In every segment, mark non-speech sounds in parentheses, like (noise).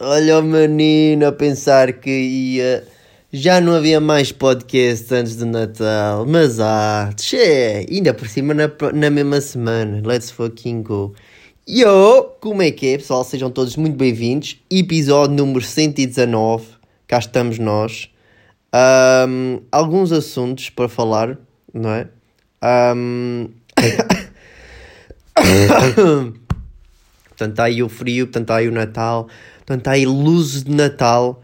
Olha o menino a pensar que ia. Já não havia mais podcast antes do Natal, mas ah, tchê, ainda por cima na, na mesma semana. Let's fucking go. Yo, como é que é, pessoal? Sejam todos muito bem-vindos. Episódio número 119. Cá estamos nós. Um, alguns assuntos para falar, não é? Um... (coughs) (coughs) portanto, está aí o frio, portanto, está aí o Natal, portanto, está aí luzes de Natal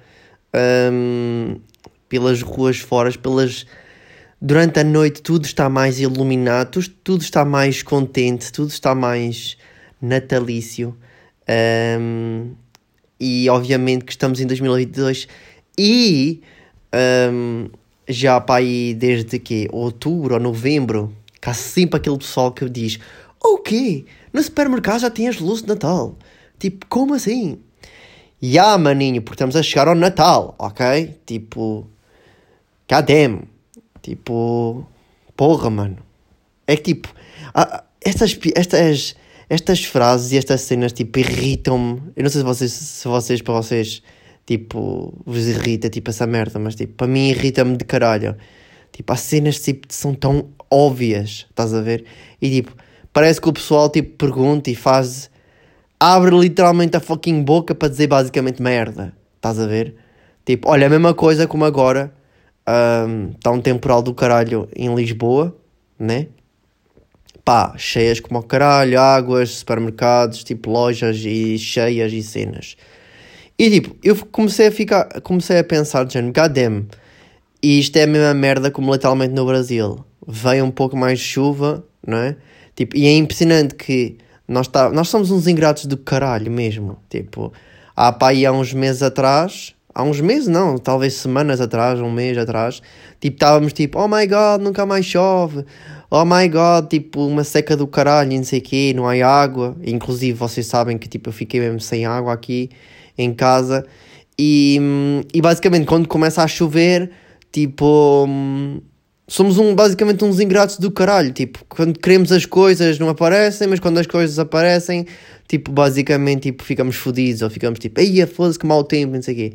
um, pelas ruas fora, pelas. Durante a noite tudo está mais iluminado, tudo, está mais contente, tudo está mais natalício. Um, e obviamente que estamos em 2022 e um, já para aí desde que outubro ou novembro, cá sempre aquele pessoal que diz: O quê? No supermercado já tem as luzes de Natal. Tipo, como assim? Ya, yeah, maninho, porque estamos a chegar ao Natal, ok? Tipo, cadê Tipo, porra, mano. É que tipo, estas, estas, estas frases e estas cenas, tipo, irritam-me. Eu não sei se vocês, se vocês, para vocês, tipo, vos irrita, tipo, essa merda, mas, tipo, para mim irrita-me de caralho. Tipo, há cenas, tipo, são tão óbvias, estás a ver? E, tipo, parece que o pessoal, tipo, pergunta e faz... Abre literalmente a fucking boca para dizer basicamente merda, estás a ver? Tipo, olha, a mesma coisa como agora, está um, um temporal do caralho em Lisboa, né? pá, cheias como o caralho, águas, supermercados, tipo lojas e cheias e cenas. E tipo, eu comecei a ficar, comecei a pensar, gente, goddamn, e isto é a mesma merda como literalmente no Brasil. Vem um pouco mais de chuva, não é? Tipo, e é impressionante que nós, tá, nós somos uns ingratos do caralho mesmo. Tipo, há pá, há uns meses atrás, há uns meses não, talvez semanas atrás, um mês atrás, tipo, estávamos tipo, oh my god, nunca mais chove, oh my god, tipo, uma seca do caralho, não sei o quê, não há água. Inclusive, vocês sabem que tipo, eu fiquei mesmo sem água aqui em casa. E, e basicamente, quando começa a chover, tipo, somos um, basicamente uns ingratos do caralho. Tipo, quando queremos as coisas não aparecem, mas quando as coisas aparecem, tipo, basicamente, tipo, ficamos fodidos ou ficamos tipo, ei, foda-se que mau tempo, não sei o quê.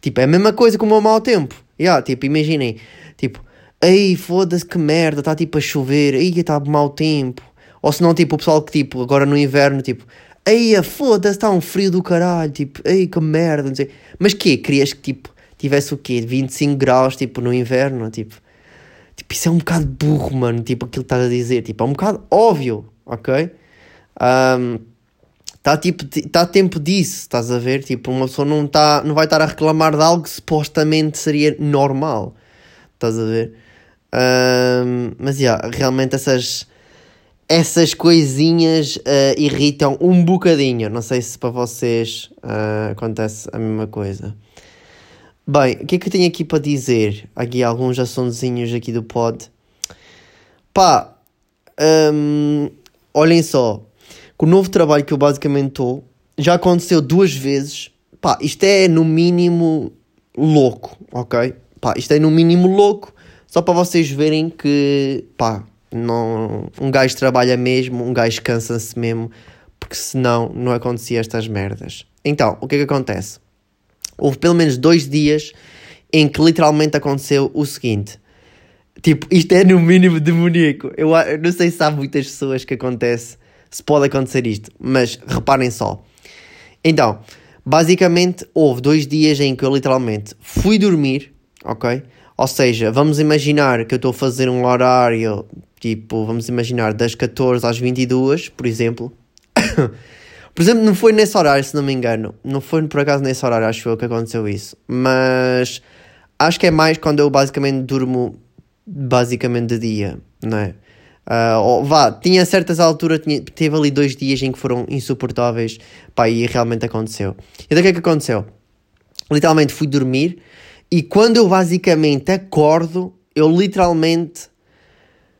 Tipo, é a mesma coisa como o mau tempo. Yeah, tipo, imaginem, tipo, Ei, foda-se que merda, está tipo a chover, ei, está mau tempo. Ou se não, tipo, o pessoal que, tipo, agora no inverno, tipo, ei, foda-se, está um frio do caralho, tipo, ei, que merda, não sei. Mas que Querias que, tipo, tivesse o quê? 25 graus, tipo, no inverno, tipo. Tipo, isso é um bocado burro, mano, tipo, aquilo que estás a dizer, tipo, é um bocado óbvio, ok? Um, Está tipo, tá tempo disso, estás a ver? Tipo, uma pessoa não, tá, não vai estar a reclamar de algo que supostamente seria normal, estás a ver? Um, mas yeah, realmente essas, essas coisinhas uh, irritam um bocadinho. Não sei se para vocês uh, acontece a mesma coisa. Bem, o que é que eu tenho aqui para dizer? Aqui alguns assuntozinhos aqui do pod. Pá, um, olhem só. Com o novo trabalho que eu basicamente estou, já aconteceu duas vezes. Pá, isto é no mínimo louco, ok? Pá, isto é no mínimo louco só para vocês verem que, pá, não, um gajo trabalha mesmo, um gajo cansa-se mesmo, porque senão não acontecia estas merdas. Então, o que é que acontece? Houve pelo menos dois dias em que literalmente aconteceu o seguinte. Tipo, isto é no mínimo demoníaco. Eu, eu não sei se há muitas pessoas que acontece, se pode acontecer isto, mas reparem só. Então, basicamente houve dois dias em que eu literalmente fui dormir, ok? Ou seja, vamos imaginar que eu estou a fazer um horário, tipo, vamos imaginar das 14 às 22, por exemplo. (coughs) por exemplo, não foi nesse horário, se não me engano. Não foi por acaso nesse horário, acho eu, que aconteceu isso. Mas acho que é mais quando eu basicamente durmo basicamente de dia, não é? Uh, vá, tinha certas alturas, tinha, teve ali dois dias em que foram insuportáveis, pá, e realmente aconteceu. Então o que é que aconteceu? Literalmente fui dormir e quando eu basicamente acordo, eu literalmente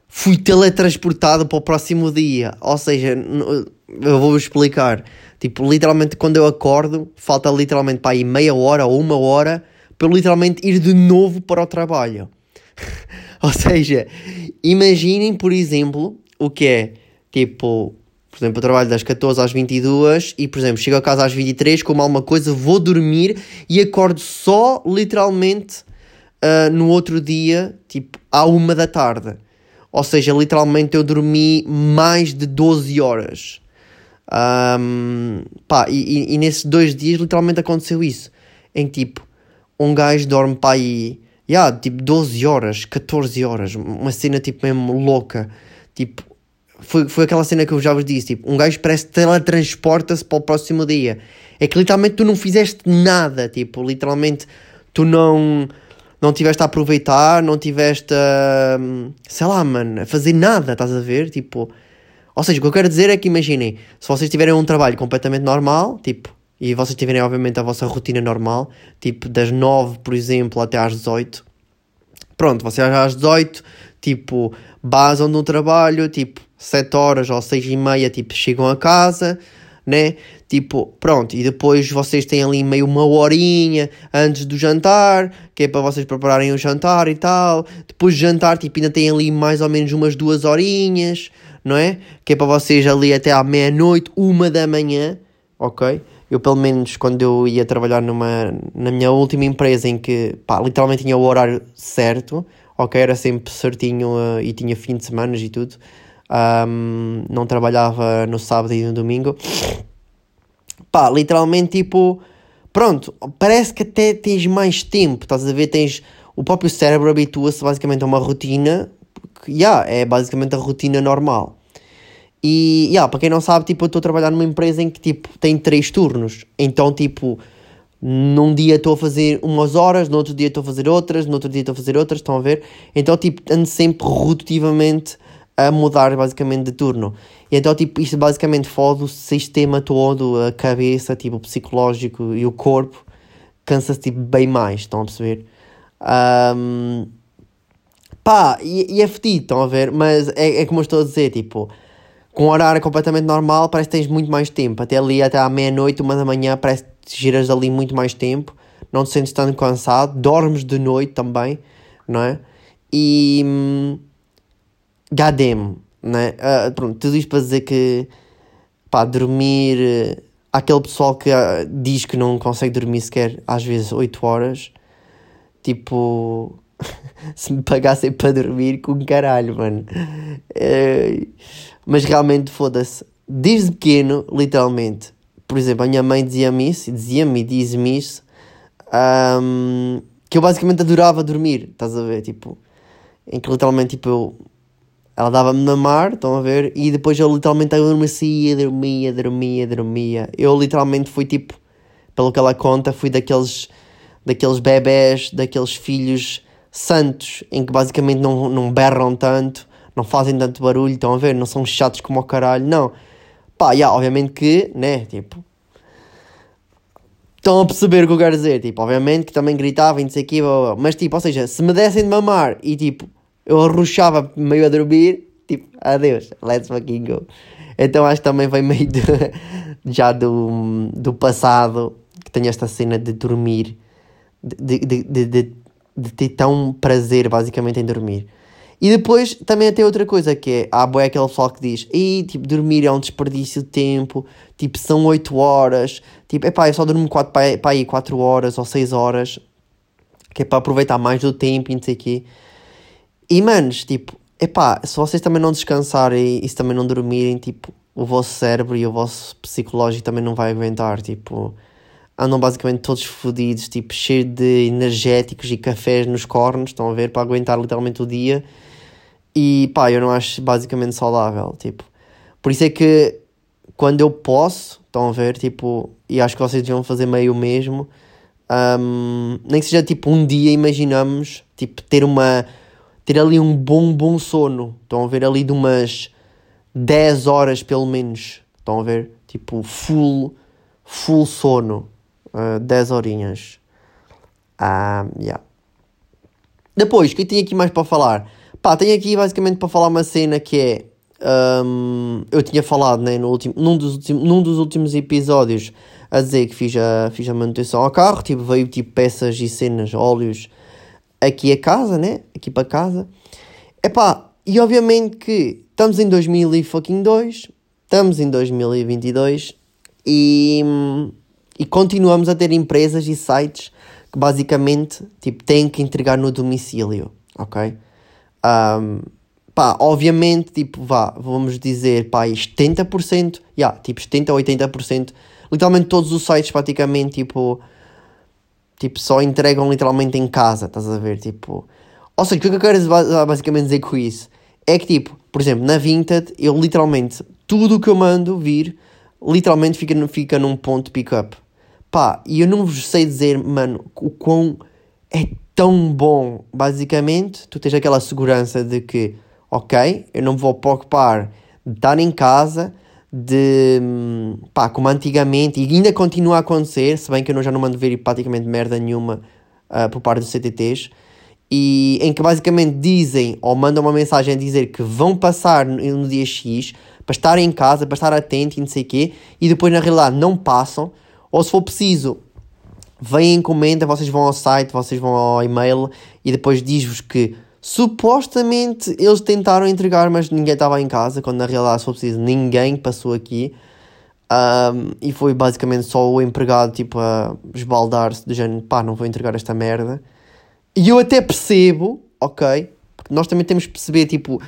fui teletransportado para o próximo dia. Ou seja, eu vou explicar. Tipo, literalmente quando eu acordo, falta literalmente para aí meia hora ou uma hora para eu literalmente ir de novo para o trabalho. (laughs) ou seja, imaginem, por exemplo, o que é tipo Por exemplo, eu trabalho das 14 às 22 e, por exemplo, chego a casa às 23, como alguma coisa, vou dormir e acordo só, literalmente, uh, no outro dia, tipo, à uma da tarde. Ou seja, literalmente eu dormi mais de 12 horas. Um, pá, e, e, nesses dois dias literalmente aconteceu isso. Em tipo, um gajo dorme para aí, yeah, tipo 12 horas, 14 horas, uma cena tipo mesmo louca. Tipo, foi, foi aquela cena que eu já vos disse, tipo, um gajo parece teletransporta-se para o próximo dia. É que literalmente tu não fizeste nada, tipo, literalmente tu não não tiveste a aproveitar, não tiveste a, sei lá, mano, a fazer nada, estás a ver? Tipo, ou seja, o que eu quero dizer é que imaginem, se vocês tiverem um trabalho completamente normal, tipo, e vocês tiverem obviamente a vossa rotina normal, tipo, das 9, por exemplo, até às 18, pronto, vocês às 18, tipo, basam no trabalho, tipo, 7 horas ou 6 e meia, tipo, chegam a casa, né? Tipo, pronto, e depois vocês têm ali meio uma horinha antes do jantar, que é para vocês prepararem o jantar e tal. Depois de jantar, tipo, ainda têm ali mais ou menos umas duas horinhas, não é? Que é para vocês ali até à meia-noite, uma da manhã, ok? Eu, pelo menos, quando eu ia trabalhar numa, na minha última empresa em que, pá, literalmente tinha o horário certo, ok? Era sempre certinho uh, e tinha fim de semana e tudo um, não trabalhava no sábado e no domingo. Pá, literalmente, tipo, pronto, parece que até tens mais tempo, estás a ver? Tens o próprio cérebro habitua-se basicamente a uma rotina que, yeah, é basicamente a rotina normal. E, yeah, para quem não sabe, tipo, eu estou a trabalhar numa empresa em que, tipo, tem três turnos. Então, tipo, num dia estou a fazer umas horas, no outro dia estou a fazer outras, no outro dia estou a fazer outras, estão a ver? Então, tipo, ando sempre rotativamente a mudar basicamente de turno. E então, tipo, isto basicamente fode o sistema todo, a cabeça, tipo, psicológico e o corpo, cansa-se tipo, bem mais, estão a perceber? Um, pá, e, e é fedido, estão a ver? Mas é, é como eu estou a dizer, tipo, com um horário completamente normal, parece que tens muito mais tempo. Até ali, até à meia-noite, uma da manhã, parece que giras ali muito mais tempo, não te sentes tão cansado, dormes de noite também, não é? E hum, Gadem, né? Uh, pronto, tudo isto para dizer que, pá, dormir. Uh, aquele pessoal que uh, diz que não consegue dormir sequer às vezes 8 horas, tipo. (laughs) se me pagassem para dormir, com caralho, mano. Uh, mas realmente, foda-se. Desde pequeno, literalmente, por exemplo, a minha mãe dizia-me isso, dizia-me e diz-me isso, um, que eu basicamente adorava dormir, estás a ver? Tipo, em que literalmente, tipo, eu ela dava-me na mar, estão a ver? E depois eu literalmente adormecia, dormia, dormia, dormia. Eu literalmente fui tipo, pelo que ela conta, fui daqueles, daqueles bebés, daqueles filhos santos, em que basicamente não, não berram tanto, não fazem tanto barulho, estão a ver? Não são chatos como o caralho, não. Pá, yeah, obviamente que, né, tipo... Estão a perceber o que eu quero dizer, tipo, obviamente que também gritava e não sei o mas tipo, ou seja, se me dessem de mamar e tipo eu arrochava meio a dormir, tipo, adeus, let's fucking go. Então acho que também vem meio de, (laughs) já do, do passado, que tenho esta cena de dormir, de, de, de, de, de ter tão prazer basicamente em dormir. E depois também tem outra coisa que é, há boé aquele pessoal que diz, e tipo, dormir é um desperdício de tempo, tipo, são 8 horas, tipo, epá, eu só durmo 4, para aí 4 horas ou 6 horas, que é para aproveitar mais do tempo e não sei o quê. E manos, tipo, epá, se vocês também não descansarem e se também não dormirem, tipo, o vosso cérebro e o vosso psicológico também não vai aguentar, tipo, andam basicamente todos fodidos, tipo, cheios de energéticos e cafés nos cornos, estão a ver, para aguentar literalmente o dia. E pá, eu não acho basicamente saudável, tipo. Por isso é que quando eu posso, estão a ver, tipo, e acho que vocês deviam fazer meio o mesmo, um, nem que seja tipo um dia, imaginamos, tipo, ter uma ter ali um bom, bom sono. Estão a ver ali de umas 10 horas pelo menos. Estão a ver? Tipo, full, full sono. Uh, ah, 10 horinhas. Ah, yeah. Depois, o que eu aqui mais para falar? Pá, tenho aqui basicamente para falar uma cena que é. Um, eu tinha falado né, no último, num, dos últimos, num dos últimos episódios a dizer que fiz a, fiz a manutenção ao carro, tipo, veio tipo peças e cenas, óleos aqui a casa, né? Aqui para casa. Epá, e obviamente que estamos em 2002, estamos em 2022 e, e continuamos a ter empresas e sites que basicamente tipo, têm que entregar no domicílio, ok? Um, pá, obviamente, tipo, vá, vamos dizer, pá, 70%, yeah, tipo, 70% ou 80%, literalmente todos os sites praticamente, tipo, tipo, só entregam literalmente em casa, estás a ver, tipo... Ou seja, o que eu quero basicamente dizer com isso é que, tipo, por exemplo, na Vinted, eu literalmente, tudo o que eu mando vir, literalmente fica, fica num ponto de pick-up. Pá, e eu não vos sei dizer, mano, o quão é tão bom. Basicamente, tu tens aquela segurança de que, ok, eu não vou preocupar de estar em casa, de pá, como antigamente, e ainda continua a acontecer, se bem que eu já não mando ver praticamente merda nenhuma uh, por parte dos CTTs, e em que basicamente dizem ou mandam uma mensagem a dizer que vão passar no, no dia X para estar em casa, para estar atento e não sei o quê, e depois na realidade não passam, ou se for preciso, vem a encomenda, vocês vão ao site, vocês vão ao e-mail e depois diz-vos que Supostamente eles tentaram entregar, mas ninguém estava em casa, quando na realidade, se for preciso, ninguém passou aqui. Um, e foi basicamente só o empregado tipo a esbaldar-se do género, pá, não vou entregar esta merda. E eu até percebo, ok, porque nós também temos que perceber tipo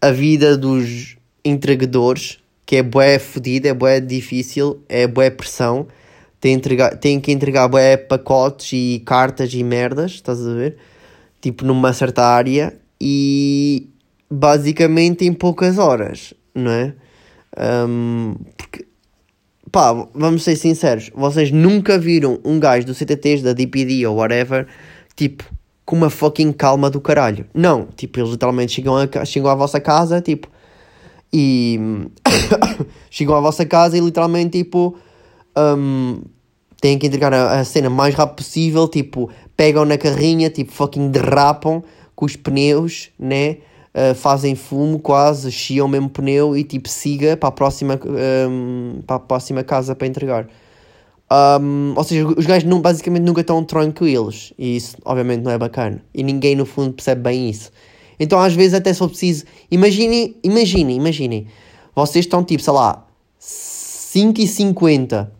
a vida dos entregadores, que é bué fodida, é bué difícil, é bué pressão. Tem, entregar, tem que entregar bué pacotes e cartas e merdas, estás a ver? Tipo numa certa área e basicamente em poucas horas, não é? Um, porque, pá, vamos ser sinceros, vocês nunca viram um gajo do CTTs, da DPD ou whatever, tipo, com uma fucking calma do caralho. Não, tipo, eles literalmente chegam, a, chegam à vossa casa, tipo, e (coughs) chegam à vossa casa e literalmente, tipo, um, têm que entregar a, a cena mais rápido possível, tipo, pegam na carrinha, tipo, fucking derrapam com os pneus, né? Uh, fazem fumo quase, chiam o mesmo pneu e tipo siga para a próxima, um, para a próxima casa para entregar. Um, ou seja, os gajos não, basicamente nunca estão tranquilos e isso obviamente não é bacana e ninguém no fundo percebe bem isso. Então às vezes até for preciso, imaginem, imaginem, imaginem, vocês estão tipo, sei lá, 5 e 50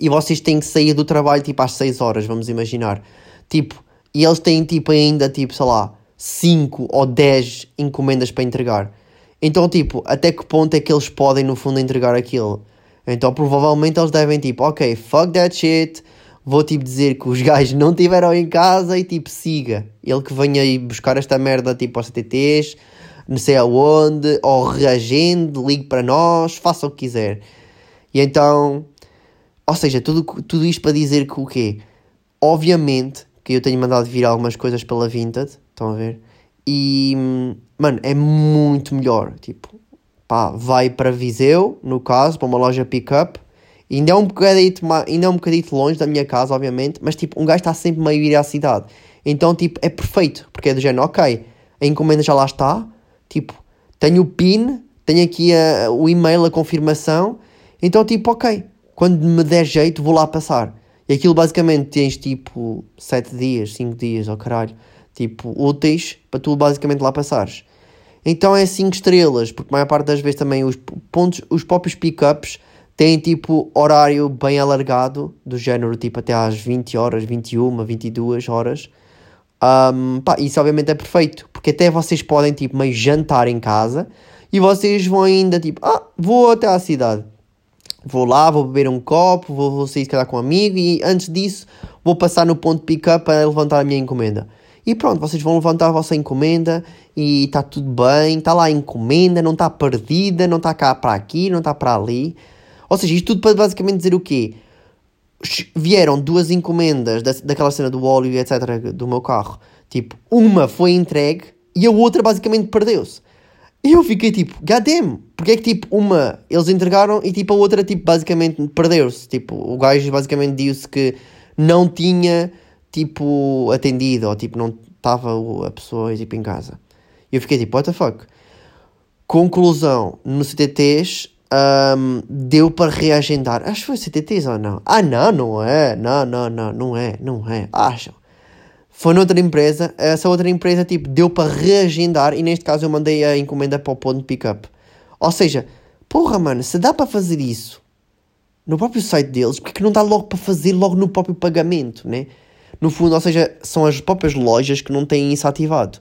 e vocês têm que sair do trabalho tipo às 6 horas, vamos imaginar. Tipo, e eles têm tipo ainda tipo, sei lá, 5 ou 10 encomendas para entregar. Então, tipo, até que ponto é que eles podem no fundo entregar aquilo? Então, provavelmente eles devem tipo, ok, fuck that shit, vou tipo dizer que os (laughs) gajos não tiveram em casa e tipo, siga. Ele que venha aí buscar esta merda tipo aos CTTs, não sei aonde, ou reagende, ligue para nós, faça o que quiser. E então, ou seja, tudo, tudo isto para dizer que o quê? Obviamente que eu tenho mandado vir algumas coisas pela Vinted, estão a ver? E, mano, é muito melhor. Tipo, pá, vai para Viseu, no caso, para uma loja pick-up. Ainda é, um bocadito, ainda é um bocadito longe da minha casa, obviamente, mas tipo, um gajo está sempre meio a ir à cidade. Então, tipo, é perfeito, porque é do género, ok, a encomenda já lá está, tipo, tenho o PIN, tenho aqui a, o e-mail, a confirmação, então, tipo, ok, quando me der jeito, vou lá passar. E aquilo basicamente tens tipo 7 dias, 5 dias, ou oh, caralho, tipo úteis para tu basicamente lá passares. Então é 5 estrelas, porque a maior parte das vezes também os pontos, os próprios pickups têm tipo horário bem alargado, do género tipo até às 20 horas, 21, 22 horas. Um, pá, isso obviamente é perfeito, porque até vocês podem tipo meio jantar em casa e vocês vão ainda tipo, ah, vou até à cidade Vou lá, vou beber um copo, vou, vou sair se calhar com um amigo e antes disso vou passar no ponto de pick-up para levantar a minha encomenda. E pronto, vocês vão levantar a vossa encomenda e está tudo bem, está lá a encomenda, não está perdida, não está cá para aqui, não está para ali. Ou seja, isto tudo para basicamente dizer o quê? Vieram duas encomendas da, daquela cena do óleo etc. do meu carro. Tipo, uma foi entregue e a outra basicamente perdeu-se. E eu fiquei tipo, goddamn, porque é que tipo, uma eles entregaram e tipo a outra tipo basicamente perdeu-se. Tipo, o gajo basicamente disse que não tinha tipo atendido ou tipo não estava a pessoa tipo em casa. E eu fiquei tipo, what the fuck? Conclusão, no CTTs um, deu para reagendar. Acho que foi CTTs ou não? Ah, não, não é. Não, não, não, não é, não é. Acham? Foi noutra empresa, essa outra empresa tipo deu para reagendar e neste caso eu mandei a encomenda para o ponto de pick-up. Ou seja, porra, mano, se dá para fazer isso no próprio site deles, porque que não dá logo para fazer logo no próprio pagamento, né? No fundo, ou seja, são as próprias lojas que não têm isso ativado.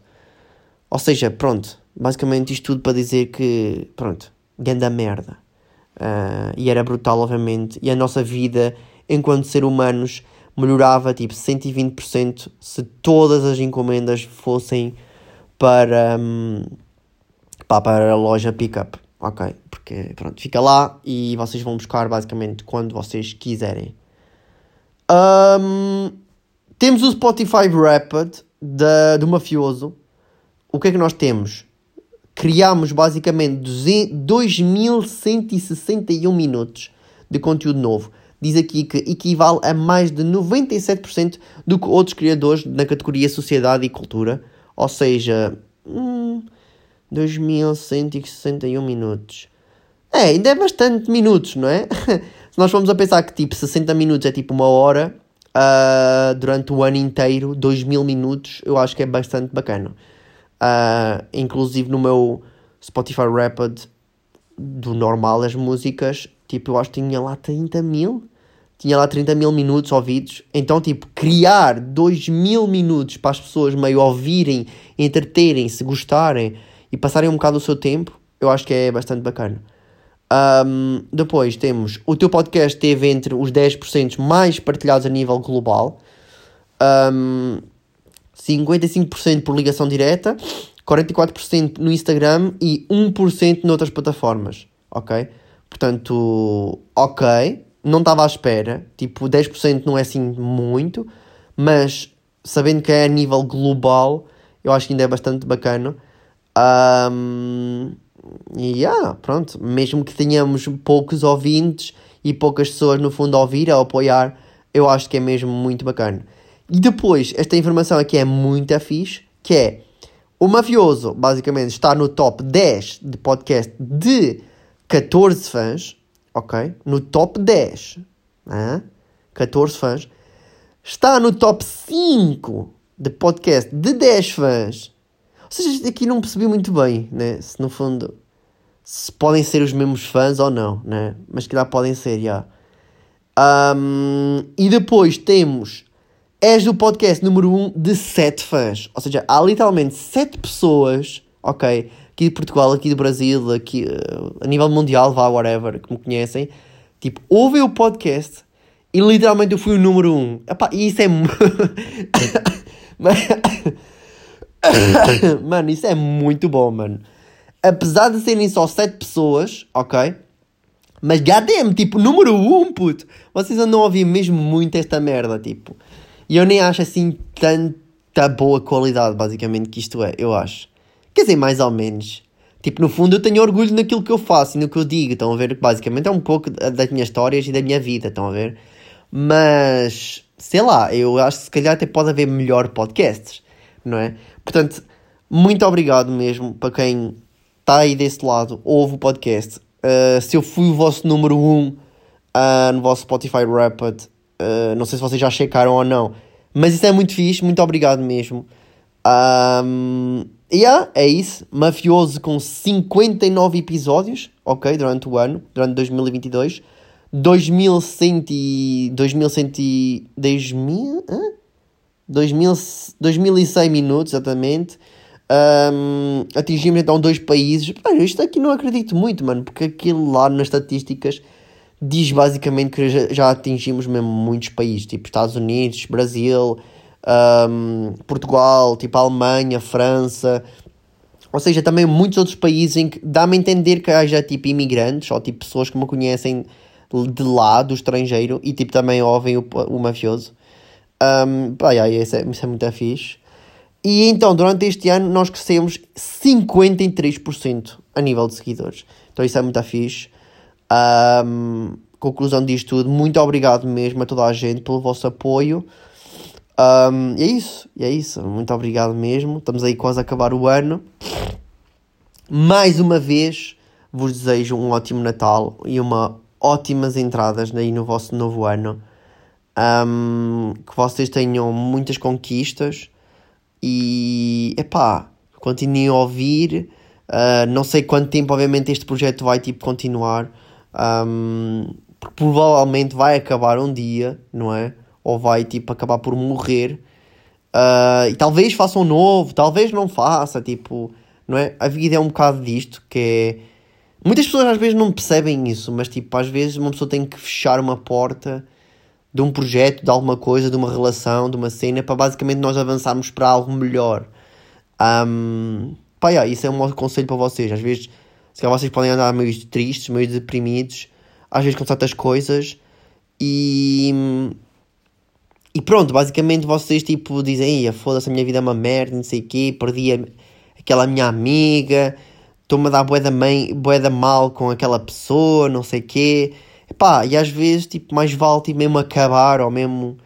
Ou seja, pronto, basicamente isto tudo para dizer que, pronto, ganda merda. Uh, e era brutal, obviamente. E a nossa vida, enquanto ser humanos, melhorava tipo 120% se todas as encomendas fossem para, um, pá, para a loja Pickup. Ok? Porque pronto, fica lá e vocês vão buscar basicamente quando vocês quiserem. Um, temos o Spotify Rapid da, do Mafioso. O que é que nós temos? Criámos basicamente 2161 minutos de conteúdo novo. Diz aqui que equivale a mais de 97% do que outros criadores na categoria Sociedade e Cultura. Ou seja, hum, 2161 minutos. É, ainda é bastante minutos, não é? (laughs) Se nós formos a pensar que tipo 60 minutos é tipo uma hora, uh, durante o ano inteiro, 2000 minutos, eu acho que é bastante bacana. Uh, inclusive no meu Spotify Rapid do normal, as músicas, tipo, eu acho que tinha lá 30 mil. Tinha lá 30 mil minutos ouvidos. Então, tipo, criar 2 mil minutos para as pessoas meio ouvirem, entreterem-se, gostarem e passarem um bocado o seu tempo, eu acho que é bastante bacana. Um, depois temos o teu podcast teve entre os 10% mais partilhados a nível global, um, 55% por ligação direta, 44% no Instagram e 1% noutras plataformas. Ok? Portanto, ok, não estava à espera, tipo 10% não é assim muito, mas sabendo que é a nível global, eu acho que ainda é bastante bacana. Um, e yeah, pronto, mesmo que tenhamos poucos ouvintes e poucas pessoas no fundo a ouvir, a apoiar, eu acho que é mesmo muito bacana. E depois, esta informação aqui é muito fixe, que é o Mafioso, basicamente, está no top 10 de podcast de 14 fãs, ok? No top 10, hein? 14 fãs. Está no top 5 de podcast de 10 fãs ou seja, aqui não percebi muito bem, né? Se no fundo se podem ser os mesmos fãs ou não, né? Mas que lá podem ser, já. Um, e depois temos És do podcast número 1 um de 7 fãs. Ou seja, há literalmente 7 pessoas, ok, aqui de Portugal, aqui do Brasil, aqui uh, a nível mundial, vá, whatever, que me conhecem, tipo, ouvem o podcast e literalmente eu fui o número 1. Um. Epá, e isso é. (laughs) (coughs) mano, isso é muito bom, mano. Apesar de serem só 7 pessoas, ok? Mas goddamn, tipo, número 1, um, puto. Vocês andam a ouvir mesmo muito esta merda, tipo. E eu nem acho assim tanta boa qualidade, basicamente, que isto é, eu acho. Quer dizer, mais ou menos. Tipo, no fundo eu tenho orgulho naquilo que eu faço e no que eu digo, estão a ver? Basicamente é um pouco das minhas histórias e da minha vida, estão a ver? Mas, sei lá, eu acho que se calhar até pode haver melhor podcasts, não é? Portanto, muito obrigado mesmo para quem está aí desse lado, ouve o podcast. Uh, se eu fui o vosso número 1 um, uh, no vosso Spotify Rapid, uh, não sei se vocês já checaram ou não, mas isso é muito fixe, muito obrigado mesmo. Yeah, é isso. Mafioso com 59 episódios, ok, durante o ano, durante 2022. 2100 e... 2100 e... 2000... Hã? 2000, 2006 minutos, exatamente. Um, atingimos então dois países. Mano, isto aqui não acredito muito, mano, porque aquilo lá nas estatísticas diz basicamente que já, já atingimos mesmo muitos países, tipo Estados Unidos, Brasil, um, Portugal, tipo Alemanha, França. Ou seja, também muitos outros países em que dá-me a entender que haja tipo imigrantes ou tipo pessoas que me conhecem de lá, do estrangeiro, e tipo também ouvem o, o mafioso. Um, pá, yeah, isso, é, isso é muito fixe. E então, durante este ano, nós crescemos 53% a nível de seguidores. Então, isso é muito fixe. Um, conclusão disto tudo, muito obrigado mesmo a toda a gente pelo vosso apoio. Um, e é isso, e é isso. Muito obrigado mesmo. Estamos aí quase a acabar o ano. Mais uma vez, vos desejo um ótimo Natal e uma ótimas entradas aí no vosso novo ano um, que vocês tenham muitas conquistas e epá, continuem a ouvir, Uh, não sei quanto tempo, obviamente, este projeto vai tipo continuar. Um, porque provavelmente vai acabar um dia, não é? Ou vai tipo acabar por morrer. Uh, e talvez faça um novo, talvez não faça, tipo, não é? A vida é um bocado disto, que é. Muitas pessoas às vezes não percebem isso, mas tipo, às vezes uma pessoa tem que fechar uma porta de um projeto, de alguma coisa, de uma relação, de uma cena, para basicamente nós avançarmos para algo melhor. Um, pá, yeah, isso é um conselho para vocês. Às vezes, se calhar vocês podem andar meio tristes, meio deprimidos, às vezes com tantas coisas, e. E pronto, basicamente vocês tipo dizem, foda-se, a minha vida é uma merda, não sei o quê, perdi a, aquela minha amiga, estou-me a dar boeda, mãe, boeda mal com aquela pessoa, não sei o quê. E às vezes, tipo, mais vale tipo, mesmo acabar ou mesmo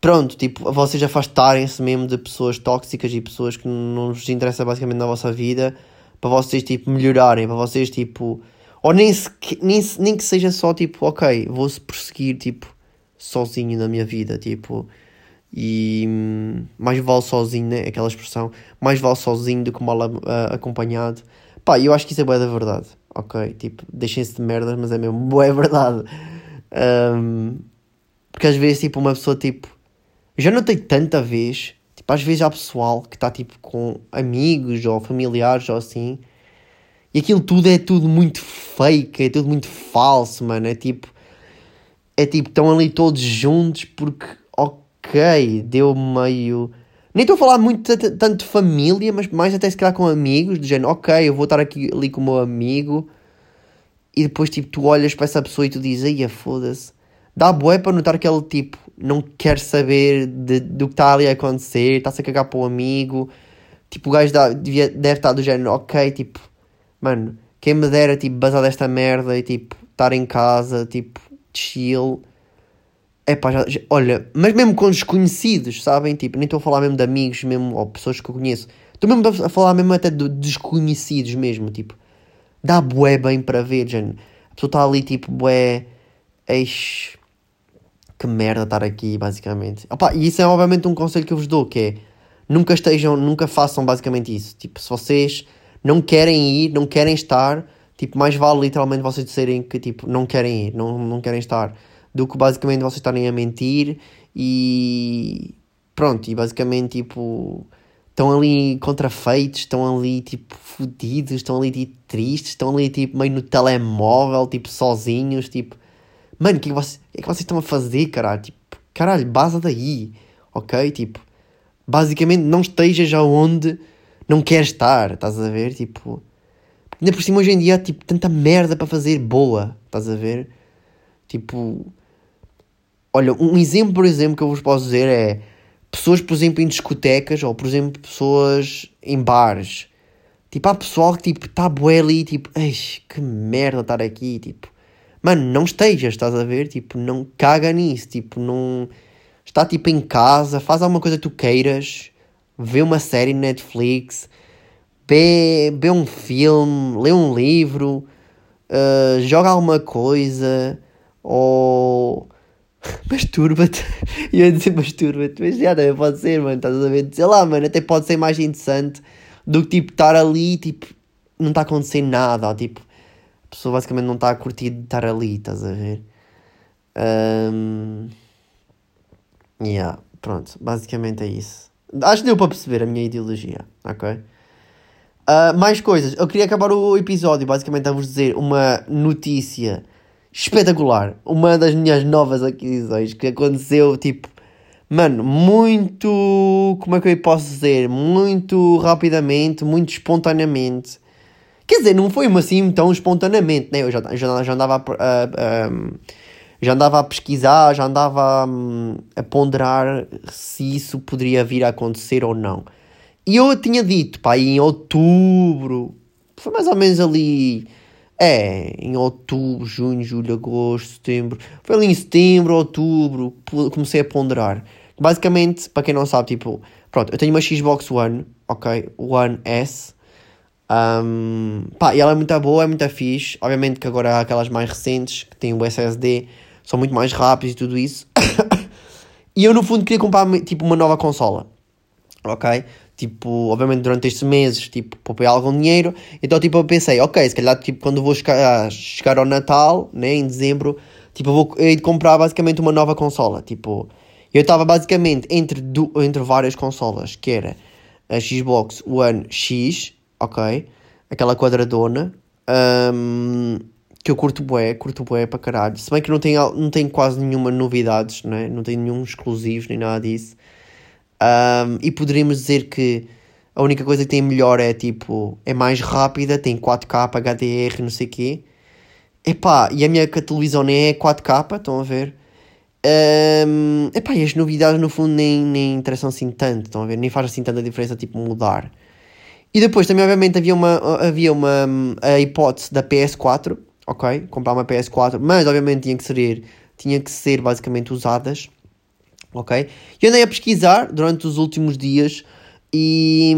pronto, tipo, vocês afastarem-se mesmo de pessoas tóxicas e pessoas que não vos interessa basicamente na vossa vida para vocês, tipo, melhorarem, para vocês, tipo, ou nem, se, nem, nem que seja só, tipo, ok, vou-se prosseguir, tipo, sozinho na minha vida, tipo, e hum, mais vale sozinho, né, aquela expressão, mais vale sozinho do que mal uh, acompanhado, pá, eu acho que isso é boa da verdade, ok, tipo, deixem-se de merdas, mas é mesmo (laughs) boa verdade, um, porque às vezes, tipo, uma pessoa, tipo, já notei tanta vez, tipo, às vezes há pessoal que está tipo com amigos ou familiares ou assim, e aquilo tudo é tudo muito fake, é tudo muito falso, mano. É tipo, é tipo, estão ali todos juntos porque, ok, deu meio. Nem estou a falar muito tanto de família, mas mais até se calhar com amigos, do género, ok, eu vou estar aqui ali com o meu amigo, e depois tipo, tu olhas para essa pessoa e tu dizes, ai, foda-se dá bué para notar que ele, tipo, não quer saber de, do que está ali a acontecer, está-se a cagar para o amigo. Tipo, o gajo dá, devia, deve estar do género, ok, tipo, mano, quem me dera, tipo, basar desta merda e, tipo, estar em casa, tipo, chill. É pá, já, já, olha, mas mesmo com desconhecidos, sabem? Tipo, nem estou a falar mesmo de amigos, mesmo, ou pessoas que eu conheço. Estou mesmo a falar mesmo até de desconhecidos mesmo, tipo. Dá bué bem para ver, gente. A pessoa está ali, tipo, bué... Ex que merda estar aqui, basicamente. Opa, e isso é obviamente um conselho que eu vos dou, que é nunca estejam, nunca façam basicamente isso. Tipo, se vocês não querem ir, não querem estar, tipo, mais vale literalmente vocês dizerem que tipo, não querem ir, não, não querem estar, do que basicamente vocês estarem a mentir e pronto, e basicamente tipo estão ali contrafeitos, estão ali tipo fodidos, estão ali tipo tristes, estão ali tipo meio no telemóvel, tipo sozinhos, tipo Mano, o que, é que, vocês, que, é que vocês estão a fazer, caralho? Tipo, caralho, basa daí, ok? Tipo, basicamente não estejas aonde não queres estar, estás a ver? Tipo, ainda por cima hoje em dia há tipo, tanta merda para fazer boa, estás a ver? Tipo, olha, um exemplo, por exemplo, que eu vos posso dizer é pessoas, por exemplo, em discotecas ou, por exemplo, pessoas em bares. Tipo, há pessoal que tipo, está bué ali, tipo, ai, que merda estar aqui, tipo mano, não estejas, estás a ver? Tipo, não caga nisso, tipo, não. Está tipo em casa, faz alguma coisa que tu queiras, vê uma série no Netflix, vê, vê um filme, lê um livro, uh, joga alguma coisa, ou. (laughs) masturba-te. (laughs) Eu ia dizer masturba-te, mas já também pode ser, mano, estás a ver? Sei lá, mano, até pode ser mais interessante do que tipo estar ali, tipo, não está acontecendo nada, ou, tipo a pessoa basicamente não está a curtir de estar ali, estás a ver? Um, yeah, pronto, basicamente é isso. Acho que deu para perceber a minha ideologia, ok? Uh, mais coisas. Eu queria acabar o episódio basicamente a vos dizer uma notícia espetacular. Uma das minhas novas aquisições que aconteceu, tipo, mano, muito. Como é que eu posso dizer? Muito rapidamente, muito espontaneamente. Quer dizer, não foi assim tão espontaneamente, né? Eu já, já, já andava a, a, a, já andava a pesquisar, já andava a, a ponderar se isso poderia vir a acontecer ou não. E eu tinha dito, pá, em outubro, foi mais ou menos ali, é, em outubro, junho, julho, agosto, setembro, foi ali em setembro, outubro, comecei a ponderar. Basicamente, para quem não sabe, tipo, pronto, eu tenho uma Xbox One, ok, One S, um, pá, e ela é muito boa, é muito fixe. Obviamente que agora há aquelas mais recentes que têm o SSD, são muito mais rápidos e tudo isso. (coughs) e eu no fundo queria comprar tipo uma nova consola. Ok? Tipo, obviamente durante estes meses, tipo, poupei algum dinheiro, então, tipo, eu pensei, ok, se calhar, tipo, quando vou chegar, chegar ao Natal, né, em dezembro, tipo, eu vou de comprar basicamente uma nova consola, tipo, eu estava basicamente entre, do, entre várias consolas, que era a Xbox One X, ok, aquela quadradona, um, que eu curto bué, curto bué para caralho, se bem que não tem, não tem quase nenhuma novidades, né, não tem nenhum exclusivos, nem nada disso, um, e poderíamos dizer que a única coisa que tem melhor é tipo, é mais rápida, tem 4K, HDR, não sei o quê. Epá, e a minha televisão nem é 4K, estão a ver? Um, epá, e as novidades no fundo nem, nem interessam assim tanto, estão a ver? Nem faz assim tanta diferença, tipo, mudar. E depois também, obviamente, havia uma, havia uma a hipótese da PS4, ok? Comprar uma PS4, mas obviamente tinha que ser, tinha que ser basicamente usadas ok? E andei a pesquisar durante os últimos dias e,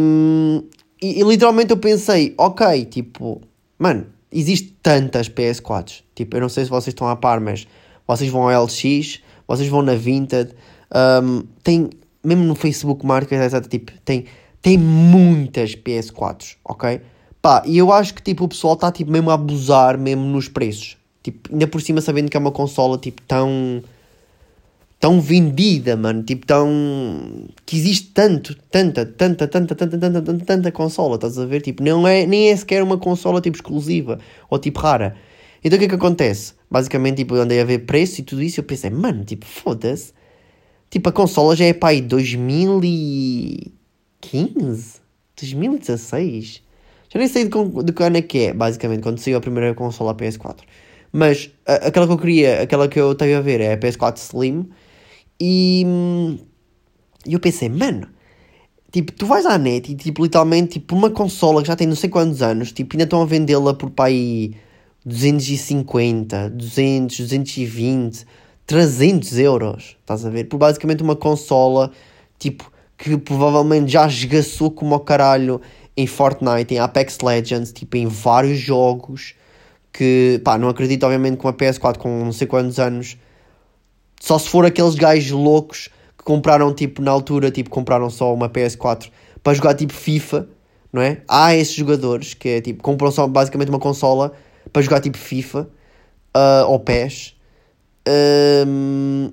e, e, literalmente eu pensei, ok, tipo, mano, existe tantas PS4s, tipo, eu não sei se vocês estão a par, mas vocês vão ao LX, vocês vão na Vinted, um, tem, mesmo no Facebook Market, etc, tipo, tem, tem muitas PS4s, ok? Pá, e eu acho que, tipo, o pessoal está, tipo, mesmo a abusar mesmo nos preços, tipo, ainda por cima sabendo que é uma consola, tipo, tão tão vendida, mano, tipo, tão. que existe tanto, tanta, tanta, tanta, tanta, tanta, tanta, tanta consola, estás a ver? Tipo, não é, nem é sequer uma consola tipo exclusiva ou tipo rara. Então o que é que acontece? Basicamente, tipo, andei a ver preço e tudo isso eu pensei, mano, tipo, foda-se. Tipo, a consola já é para aí 2015? 2016? Já nem sei de, de que ano é que é, basicamente, quando saiu a primeira consola PS4. Mas a, aquela que eu queria, aquela que eu tenho a ver é a PS4 Slim e eu pensei, mano, tipo, tu vais à net e, tipo, literalmente, tipo, uma consola que já tem não sei quantos anos, tipo, ainda estão a vendê-la por aí 250, 200, 220, 300 euros, estás a ver? Por basicamente uma consola, tipo, que provavelmente já esgaçou como o caralho em Fortnite, em Apex Legends, tipo, em vários jogos, que, pá, não acredito, obviamente, com uma PS4 com não sei quantos anos só se for aqueles gajos loucos que compraram, tipo, na altura, tipo, compraram só uma PS4 para jogar, tipo, FIFA, não é? Há esses jogadores que é, tipo, compram só basicamente uma consola para jogar, tipo, FIFA uh, ou PES. Um,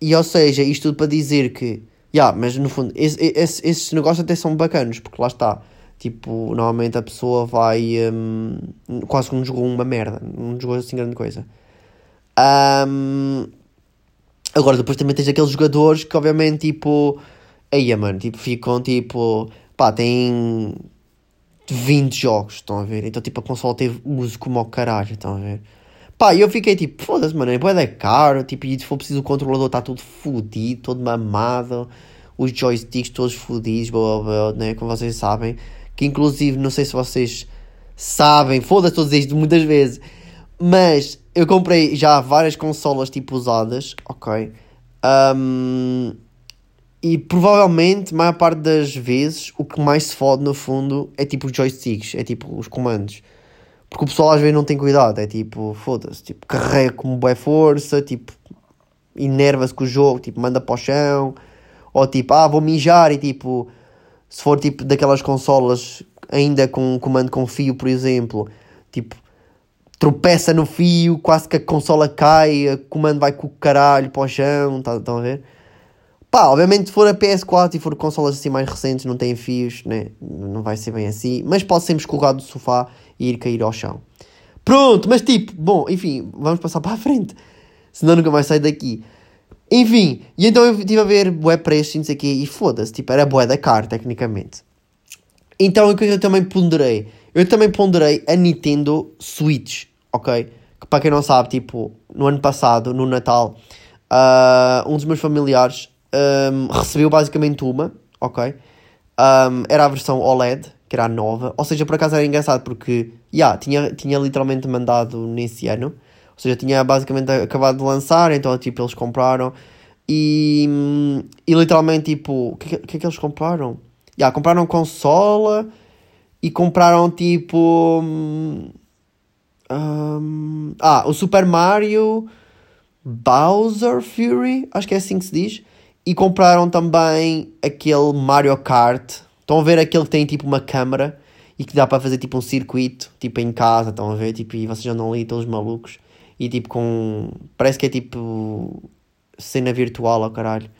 e, ou seja, isto tudo para dizer que, yeah, mas no fundo, esse, esse, esses negócios até são bacanos, porque lá está. Tipo, normalmente a pessoa vai. Um, quase que não jogou uma merda, não jogou assim grande coisa. Um, Agora, depois também tens aqueles jogadores que, obviamente, tipo. Aí, mano, tipo, ficam tipo. Pá, tem 20 jogos, estão a ver? Então, tipo, a consola teve uso como ao caralho, estão a ver? Pá, eu fiquei tipo, foda-se, mano, é caro, tipo, e se for preciso o controlador está tudo fodido, todo mamado, os joysticks todos fodidos, blá, blá, blá, né, como vocês sabem, que inclusive, não sei se vocês sabem, foda-se, todos isto muitas vezes, mas eu comprei já várias consolas tipo usadas, ok? Um, e provavelmente, maior parte das vezes, o que mais se fode no fundo é tipo os joysticks, é tipo os comandos. Porque o pessoal às vezes não tem cuidado, é tipo, foda-se, tipo, carrega com boa força, tipo, enerva-se com o jogo, tipo, manda para o chão, ou tipo, ah, vou mijar e tipo, se for tipo daquelas consolas ainda com comando com fio, por exemplo, tipo, tropeça no fio, quase que a consola cai, o comando vai com o caralho para o chão, tá, estão a ver? Pá, obviamente se for a PS4 e for consolas assim mais recentes, não têm fios, né? não vai ser bem assim, mas pode sempre escorregar do sofá e ir cair ao chão. Pronto, mas tipo, bom, enfim, vamos passar (laughs) para a frente, senão nunca mais saio daqui. Enfim, e então eu estive a ver bué preços e não sei o quê, e foda-se, tipo, era bué da cara, tecnicamente. Então o que eu também ponderei? Eu também ponderei a Nintendo Switch ok? Que para quem não sabe, tipo, no ano passado, no Natal, uh, um dos meus familiares um, recebeu basicamente uma, ok? Um, era a versão OLED, que era a nova, ou seja, por acaso era engraçado porque, yeah, tinha, tinha literalmente mandado nesse ano, ou seja, tinha basicamente acabado de lançar, então tipo, eles compraram e, e literalmente, tipo, o que, que é que eles compraram? Yeah, compraram consola e compraram tipo um, ah, o Super Mario Bowser Fury, acho que é assim que se diz. E compraram também aquele Mario Kart, Estão a ver aquele que tem tipo uma câmara e que dá para fazer tipo um circuito, tipo em casa, estão a ver? Tipo, e vocês andam ali todos malucos e tipo com. Parece que é tipo cena virtual ao caralho.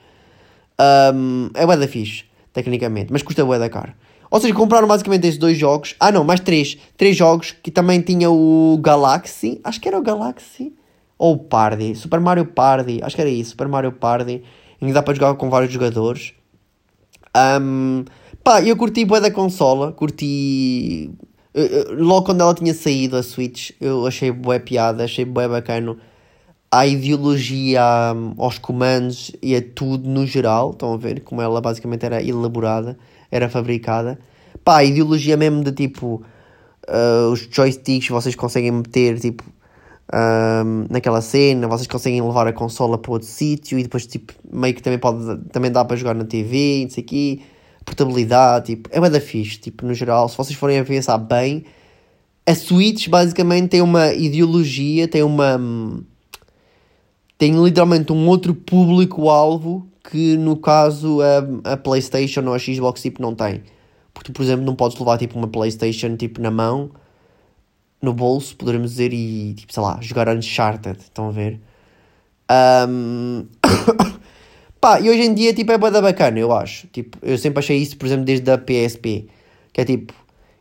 Um, é bué da fixe, tecnicamente, mas custa bué da caro. Ou seja, compraram basicamente esses dois jogos. Ah não, mais três. Três jogos que também tinha o Galaxy. Acho que era o Galaxy. Ou o Party. Super Mario Party. Acho que era isso. Super Mario Party. Que dá para jogar com vários jogadores. Um, pá, eu curti bué da consola. Curti... Logo quando ela tinha saído a Switch, eu achei bué piada. Achei bué bacana à ideologia, aos comandos e a tudo no geral. Estão a ver como ela basicamente era elaborada era fabricada. Pá, a ideologia mesmo de tipo. Uh, os joysticks vocês conseguem meter tipo. Um, naquela cena, vocês conseguem levar a consola para outro sítio e depois tipo meio que também pode também dá para jogar na TV, não sei aqui, portabilidade, tipo, é da fixe, tipo, no geral, se vocês forem a pensar bem, a Switch basicamente tem uma ideologia, tem uma tem literalmente um outro público-alvo que no caso a, a PlayStation ou a Xbox tipo não tem. Porque tu, por exemplo, não podes levar tipo uma PlayStation tipo na mão, no bolso, poderemos dizer, e tipo, sei lá, jogar Uncharted, estão a ver? Um... (coughs) Pá, e hoje em dia tipo é bada bacana, eu acho. Tipo, eu sempre achei isso, por exemplo, desde a PSP, que é tipo,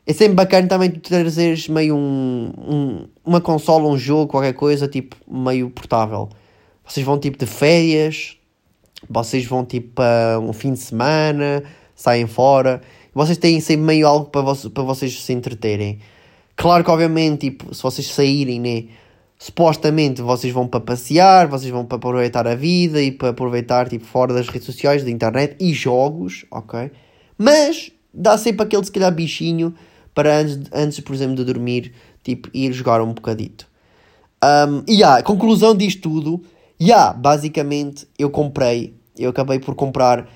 é sempre bacana também tu trazeres meio um, um, uma consola, um jogo, qualquer coisa, tipo, meio portável. Vocês vão tipo de férias, vocês vão tipo para um fim de semana, saem fora, vocês têm sempre meio algo para, vo para vocês se entreterem. Claro que, obviamente, tipo, se vocês saírem, né, supostamente vocês vão para passear, vocês vão para aproveitar a vida e para aproveitar, tipo, fora das redes sociais, da internet e jogos, ok? Mas dá sempre aquele, se calhar, bichinho para antes, antes por exemplo, de dormir, tipo, ir jogar um bocadito. Um, e a conclusão disto tudo yeah, basicamente eu comprei, eu acabei por comprar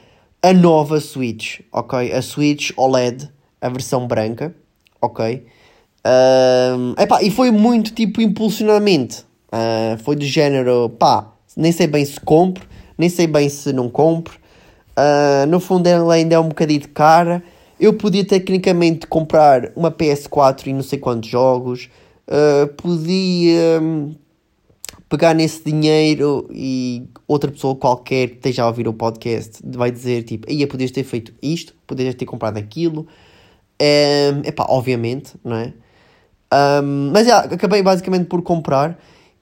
a nova Switch, ok? A Switch OLED, a versão branca, ok? Um, epá, e foi muito tipo impulsionamento. Uh, foi do género, pá, nem sei bem se compro, nem sei bem se não compro. Uh, no fundo ela ainda é um bocadinho cara. Eu podia tecnicamente comprar uma PS4 e não sei quantos jogos. Uh, podia pegar nesse dinheiro e outra pessoa qualquer que esteja a ouvir o podcast vai dizer tipo, ia podias ter feito isto, podias ter comprado aquilo. É um, pá, obviamente, não é? Um, mas já, acabei basicamente por comprar.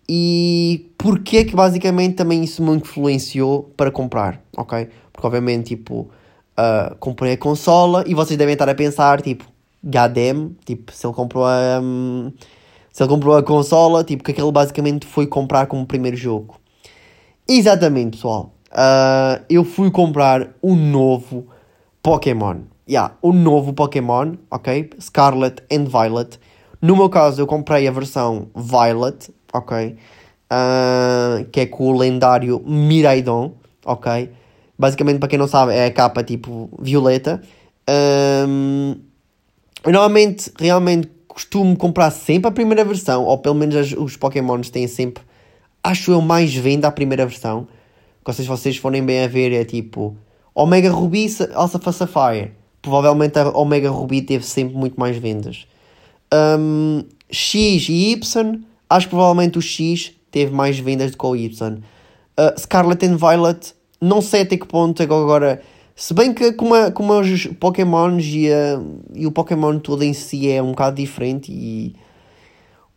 E porquê que basicamente também isso me influenciou para comprar, ok? Porque obviamente, tipo, uh, comprei a consola e vocês devem estar a pensar, tipo, goddamn, tipo, se ele comprou a. Um, se ele comprou a consola, tipo, que aquele basicamente foi comprar como primeiro jogo. Exatamente, pessoal. Uh, eu fui comprar um novo Pokémon. Yeah, um novo Pokémon, ok? Scarlet and Violet. No meu caso, eu comprei a versão Violet, ok? Uh, que é com o lendário Miraidon, ok? Basicamente, para quem não sabe, é a capa tipo violeta. Um, normalmente, realmente, costumo comprar sempre a primeira versão, ou pelo menos as, os Pokémons têm sempre, acho eu, mais venda a primeira versão. Que se vocês forem bem a ver, é tipo Omega Ruby, Alpha Sapphire. Provavelmente a Omega Ruby teve sempre muito mais vendas. Um, X e Y, acho que provavelmente o X teve mais vendas do que o Y. Uh, Scarlet and Violet, não sei até que ponto agora se bem que como, a, como os Pokémons e, a, e o Pokémon todo em si é um bocado diferente e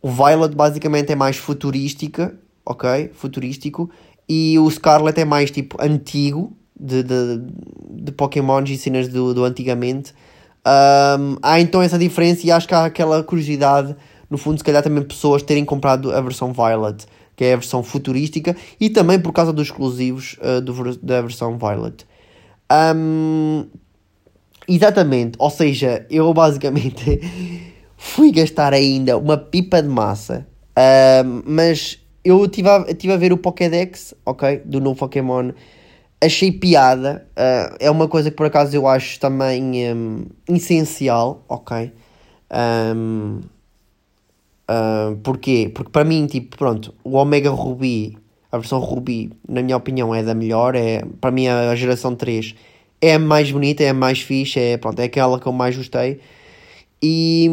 o Violet basicamente é mais futurística, ok? Futurístico. E o Scarlet é mais tipo antigo de, de, de Pokémons e cenas do, do antigamente. Um, há então essa diferença e acho que há aquela curiosidade, no fundo, se calhar também pessoas terem comprado a versão Violet, que é a versão futurística, e também por causa dos exclusivos uh, do, da versão Violet. Um, exatamente, ou seja, eu basicamente (laughs) fui gastar ainda uma pipa de massa, um, mas eu estive a, tive a ver o Pokédex, ok, do novo Pokémon, achei piada, uh, é uma coisa que por acaso eu acho também um, essencial, ok, um, uh, porquê? Porque para mim, tipo, pronto, o Omega Ruby a versão Ruby, na minha opinião, é da melhor. É, para mim, a geração 3 é a mais bonita, é a mais fixe, é, pronto, é aquela que eu mais gostei. E.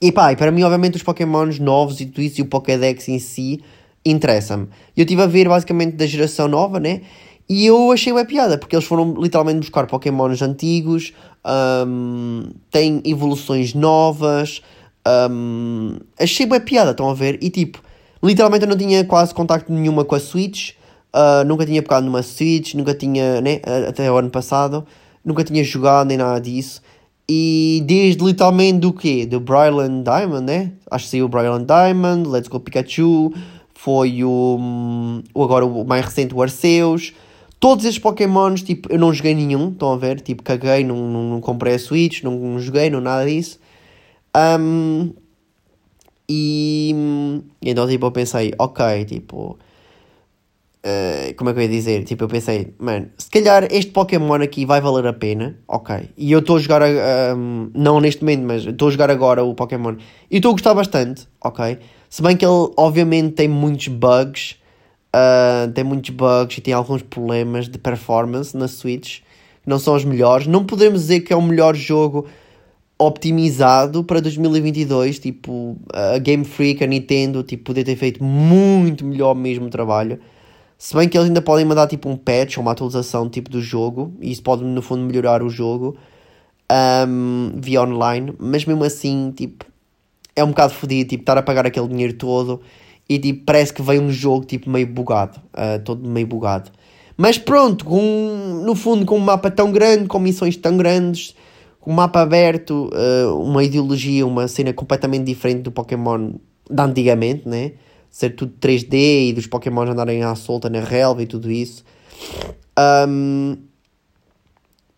E pá, e para mim, obviamente, os Pokémons novos e tudo isso e o Pokédex em si interessa-me. Eu estive a ver basicamente da geração nova, né? E eu achei uma piada, porque eles foram literalmente buscar Pokémons antigos, um, têm evoluções novas. Um, achei uma piada, estão a ver? E tipo, literalmente eu não tinha quase contacto nenhuma com a Switch. Uh, nunca tinha pegado numa Switch, nunca tinha, né? Até o ano passado. Nunca tinha jogado nem nada disso. E desde literalmente do quê? Do Bryland Diamond, né? Acho que saiu o Bryland Diamond, Let's Go Pikachu, foi o, o agora o mais recente, o Arceus. Todos esses Pokémons, tipo, eu não joguei nenhum, estão a ver? Tipo, caguei, não, não, não comprei a Switch, não, não joguei, não nada disso. Um, e então, tipo, eu pensei, ok, tipo, Uh, como é que eu ia dizer? Tipo, eu pensei, mano, se calhar este Pokémon aqui vai valer a pena, ok. E eu estou a jogar, não neste momento, mas estou a jogar agora o Pokémon e estou a gostar bastante, ok. Se bem que ele, obviamente, tem muitos bugs, uh, tem muitos bugs e tem alguns problemas de performance na Switch, não são os melhores. Não podemos dizer que é o melhor jogo optimizado para 2022, tipo, a Game Freak, a Nintendo, tipo, poder ter feito muito melhor mesmo trabalho. Se bem que eles ainda podem mandar tipo um patch ou uma atualização tipo do jogo, e isso pode no fundo melhorar o jogo um, via online, mas mesmo assim, tipo, é um bocado fodido, tipo, estar a pagar aquele dinheiro todo e tipo, parece que vem um jogo tipo meio bugado, uh, todo meio bugado. Mas pronto, com, no fundo, com um mapa tão grande, com missões tão grandes, com um mapa aberto, uh, uma ideologia, uma cena completamente diferente do Pokémon de antigamente, né? ser tudo 3D e dos Pokémon andarem à solta na relva e tudo isso. Um,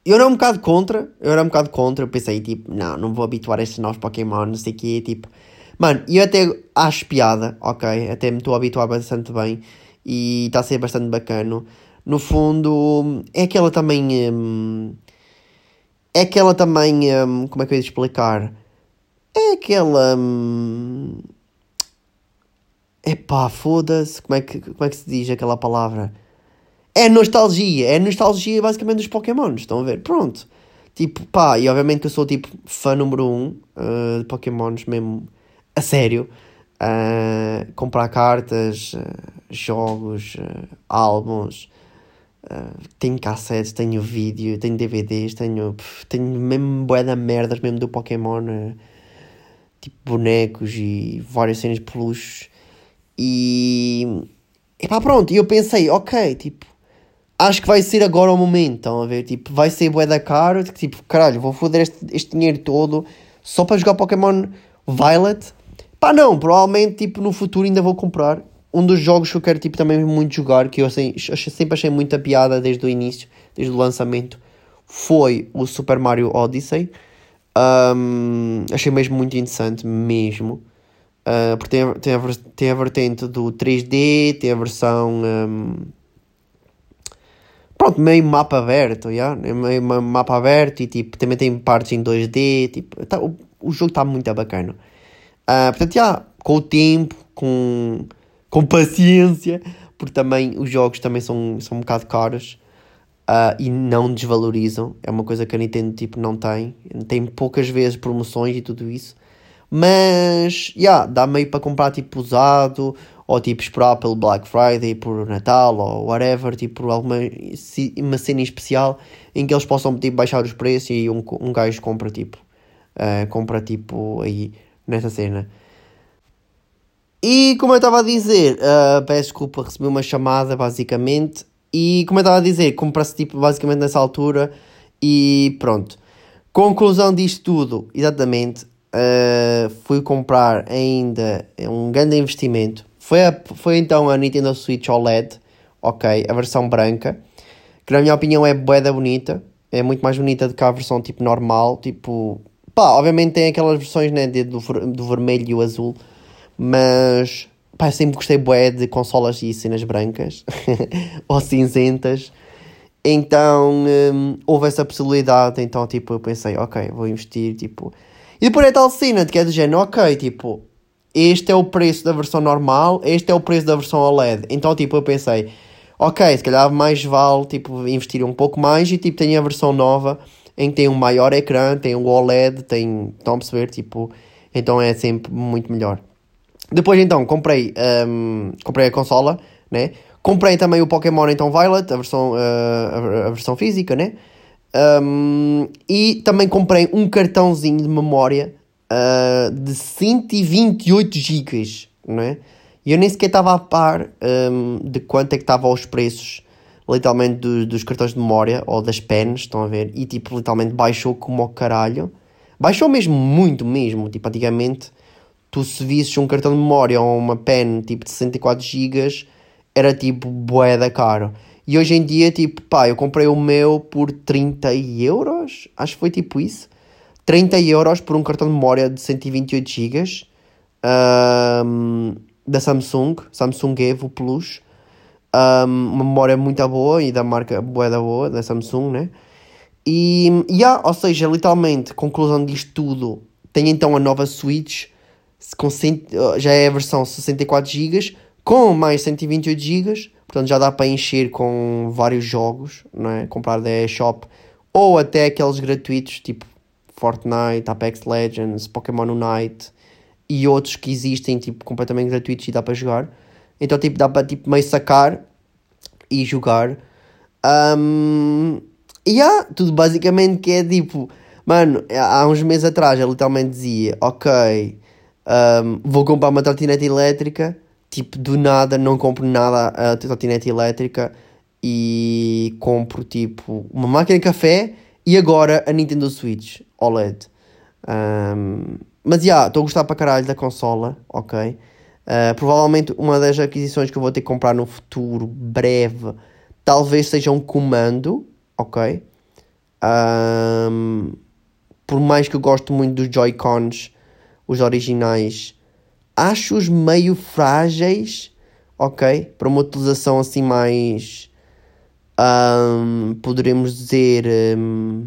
eu era um bocado contra, eu era um bocado contra, eu pensei tipo, não, não vou habituar estes novos Pokémon, não sei o quê, tipo... Mano, eu até acho piada, ok, até me estou a habituar bastante bem e está a ser bastante bacana. No fundo, é aquela também... Um, é aquela também, um, como é que eu ia explicar? É aquela... Um, Epá, foda-se. Como, é que, como é que se diz aquela palavra? É nostalgia. É nostalgia basicamente dos Pokémons. Estão a ver? Pronto. Tipo, pá, e obviamente que eu sou tipo fã número um uh, de Pokémons mesmo a sério. Uh, comprar cartas, uh, jogos, álbuns. Tenho cassetes, tenho vídeo, tenho DVDs, tenho, tenho mesmo bué da merdas mesmo do Pokémon. tipo bonecos e várias cenas peluches e. E pá, pronto. E eu pensei, ok, tipo. Acho que vai ser agora o momento, estão a ver? Tipo, vai ser bué da caro. Tipo, caralho, vou foder este, este dinheiro todo só para jogar Pokémon Violet. Pá, não, provavelmente, tipo, no futuro ainda vou comprar. Um dos jogos que eu quero, tipo, também muito jogar, que eu assim, sempre achei muita piada desde o início, desde o lançamento, foi o Super Mario Odyssey. Um, achei mesmo muito interessante, mesmo. Uh, porque tem, tem, a, tem a vertente do 3D, tem a versão. Um, pronto, meio mapa aberto, yeah? É meio mapa aberto e tipo, também tem partes em 2D. Tipo, tá, o, o jogo está muito bacana. Uh, portanto, yeah, com o tempo, com, com paciência, porque também os jogos também são, são um bocado caros. Uh, e não desvalorizam, é uma coisa que a Nintendo tipo, não tem, tem poucas vezes promoções e tudo isso, mas, já, yeah, dá meio para comprar tipo usado, ou tipo esperar pelo Black Friday, por Natal, ou whatever, tipo por alguma uma cena especial em que eles possam tipo, baixar os preços e um, um gajo compra tipo, uh, compra tipo aí nessa cena. E como eu estava a dizer, uh, peço desculpa, recebi uma chamada basicamente. E como eu estava a dizer, compra-se tipo basicamente nessa altura e pronto. Conclusão disto tudo, exatamente, Uh, fui comprar ainda um grande investimento. Foi, a, foi então a Nintendo Switch OLED, ok, a versão branca, que na minha opinião é bué bonita, é muito mais bonita do que a versão tipo normal, tipo, pá, obviamente tem aquelas versões né, do, do vermelho e o azul, mas pá, sempre gostei bué de consolas e cenas brancas (laughs) ou cinzentas. Então um, houve essa possibilidade, então tipo eu pensei, ok, vou investir, tipo, e depois é tal cena de que é do género, ok, tipo, este é o preço da versão normal, este é o preço da versão OLED. Então, tipo, eu pensei, ok, se calhar mais vale tipo, investir um pouco mais e tipo, tem a versão nova em que tem um maior ecrã, tem um OLED, tem. Estão a perceber? Tipo, então é sempre muito melhor. Depois então comprei, um, comprei a consola, né? Comprei também o Pokémon então Violet, a versão, uh, a, versão física, né? Um, e também comprei um cartãozinho de memória uh, de 128 GB, não é? E eu nem sequer estava a par um, de quanto é que estavam os preços, literalmente, dos, dos cartões de memória ou das pens, estão a ver? E tipo, literalmente baixou como o caralho. Baixou mesmo muito mesmo. Tipo, antigamente, tu se visses um cartão de memória ou uma pen tipo de 64 GB, era tipo boeda caro. E hoje em dia, tipo, pá, eu comprei o meu por 30 euros, acho que foi tipo isso. 30 euros por um cartão de memória de 128 GB um, da Samsung, Samsung Evo Plus. Um, uma memória muito boa e da marca boa da boa, da Samsung, né? E, yeah, ou seja, literalmente, conclusão disto tudo, tem então a nova Switch, com já é a versão 64 GB, com mais 128 GB, portanto já dá para encher com vários jogos, não é? Comprar da eShop, ou até aqueles gratuitos, tipo Fortnite, Apex Legends, Pokémon Unite e outros que existem tipo completamente gratuitos e dá para jogar. Então tipo dá para tipo meio sacar e jogar. Um, e há tudo basicamente que é tipo, mano, há uns meses atrás eu literalmente dizia, ok, um, vou comprar uma trotinete elétrica, tipo do nada não compro nada a trotinete elétrica e compro tipo uma máquina de café e agora a Nintendo Switch OLED. Um, mas já, yeah, estou a gostar para caralho da consola, ok? Uh, provavelmente uma das aquisições que eu vou ter que comprar no futuro, breve, talvez seja um comando, ok? Um, por mais que eu goste muito dos Joy-Cons, os originais, acho-os meio frágeis, ok? Para uma utilização assim mais um, poderemos dizer um,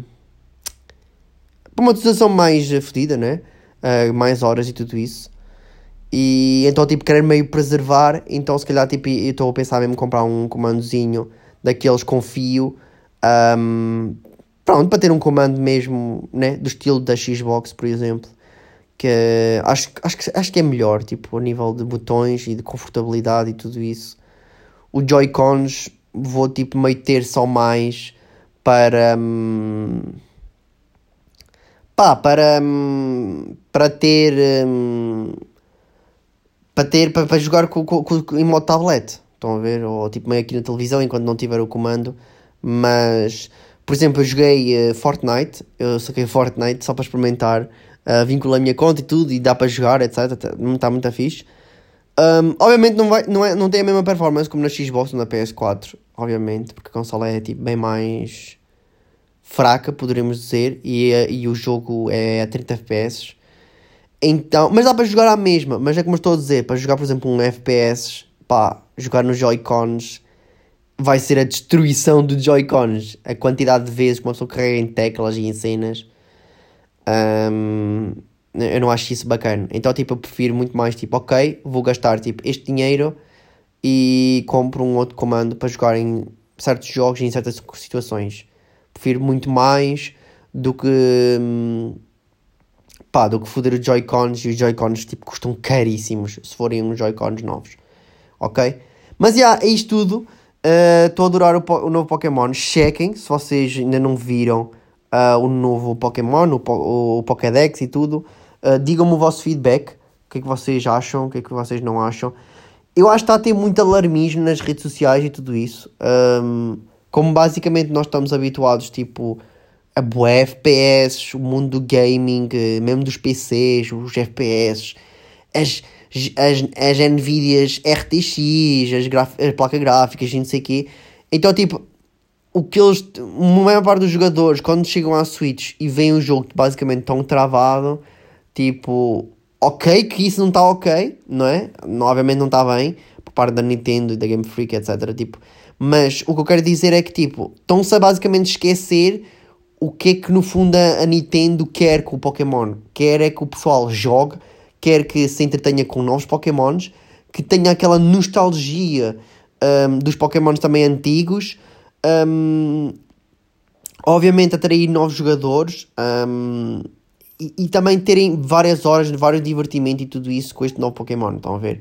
uma utilização mais fedida, né? Uh, mais horas e tudo isso. E então, tipo, querer meio preservar. Então, se calhar, tipo, eu estou a pensar mesmo comprar um comandozinho daqueles com fio. Um, pronto, para ter um comando mesmo, né? Do estilo da Xbox, por exemplo. Que acho, acho, que, acho que é melhor, tipo, a nível de botões e de confortabilidade e tudo isso. Os Joy-Cons vou tipo meio ter só mais para hum, pá, para hum, para ter hum, para ter para, para jogar com, com, com, em modo tablet. Estão a ver? Ou tipo meio aqui na televisão enquanto não tiver o comando. Mas por exemplo eu joguei uh, Fortnite. Eu saquei Fortnite só para experimentar vinculei a minha conta e tudo e dá para jogar etc está muito fixe um, obviamente não, vai, não, é, não tem a mesma performance como na Xbox ou na PS4, obviamente, porque a consola é tipo, bem mais fraca, poderíamos dizer, e, e o jogo é a 30 FPS. Então, mas dá para jogar à mesma, mas é como estou a dizer, para jogar, por exemplo, um FPS, pá, jogar nos Joy-Cons vai ser a destruição dos Joy-Cons. A quantidade de vezes que uma pessoa carrega em teclas e em cenas. Um, eu não acho isso bacana. Então, tipo, eu prefiro muito mais, tipo, ok, vou gastar, tipo, este dinheiro e compro um outro comando para jogar em certos jogos e em certas situações. Prefiro muito mais do que... Hum, pá, do que foder os Joy-Cons e os Joy-Cons, tipo, custam caríssimos se forem uns Joy-Cons novos. Ok? Mas, já, yeah, é isto tudo. Eh, estou uh, a adorar o, o novo Pokémon. Chequem, se vocês ainda não viram uh, o novo Pokémon, o, o, o Pokédex e tudo. Uh, Digam-me o vosso feedback, o que é que vocês acham, o que é que vocês não acham. Eu acho que está a ter muito alarmismo nas redes sociais e tudo isso. Um, como basicamente nós estamos habituados, tipo, a boé FPS, o mundo do gaming, eh, mesmo dos PCs, os FPS, as, as, as Nvidias RTX, as, as placas gráficas e não sei o quê. Então, tipo, o que eles, a maior parte dos jogadores, quando chegam à Switch e veem o jogo basicamente tão travado, Tipo, ok que isso não está ok, não é? Obviamente não está bem, por parte da Nintendo e da Game Freak, etc. Tipo, mas o que eu quero dizer é que, tipo, estão-se a basicamente esquecer o que é que no fundo a Nintendo quer com o Pokémon. Quer é que o pessoal jogue, quer que se entretenha com novos Pokémons, que tenha aquela nostalgia um, dos Pokémon também antigos. Um, obviamente atrair novos jogadores um, e, e, também terem várias horas, vários divertimento e tudo isso com este novo Pokémon, estão a ver?